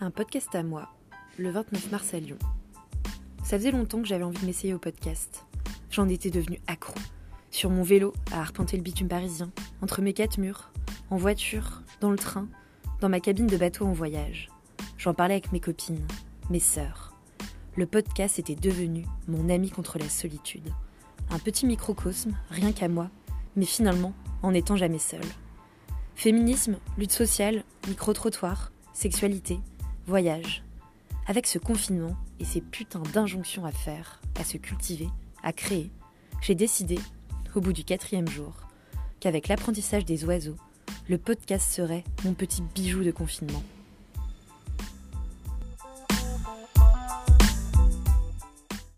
Un podcast à moi, le 29 mars à Lyon. Ça faisait longtemps que j'avais envie de m'essayer au podcast. J'en étais devenue accro. Sur mon vélo, à arpenter le bitume parisien, entre mes quatre murs, en voiture, dans le train, dans ma cabine de bateau en voyage. J'en parlais avec mes copines, mes sœurs. Le podcast était devenu mon ami contre la solitude. Un petit microcosme, rien qu'à moi, mais finalement en n'étant jamais seule. Féminisme, lutte sociale, micro-trottoir, sexualité, voyage. Avec ce confinement et ces putains d'injonctions à faire, à se cultiver, à créer, j'ai décidé, au bout du quatrième jour, qu'avec l'apprentissage des oiseaux, le podcast serait mon petit bijou de confinement.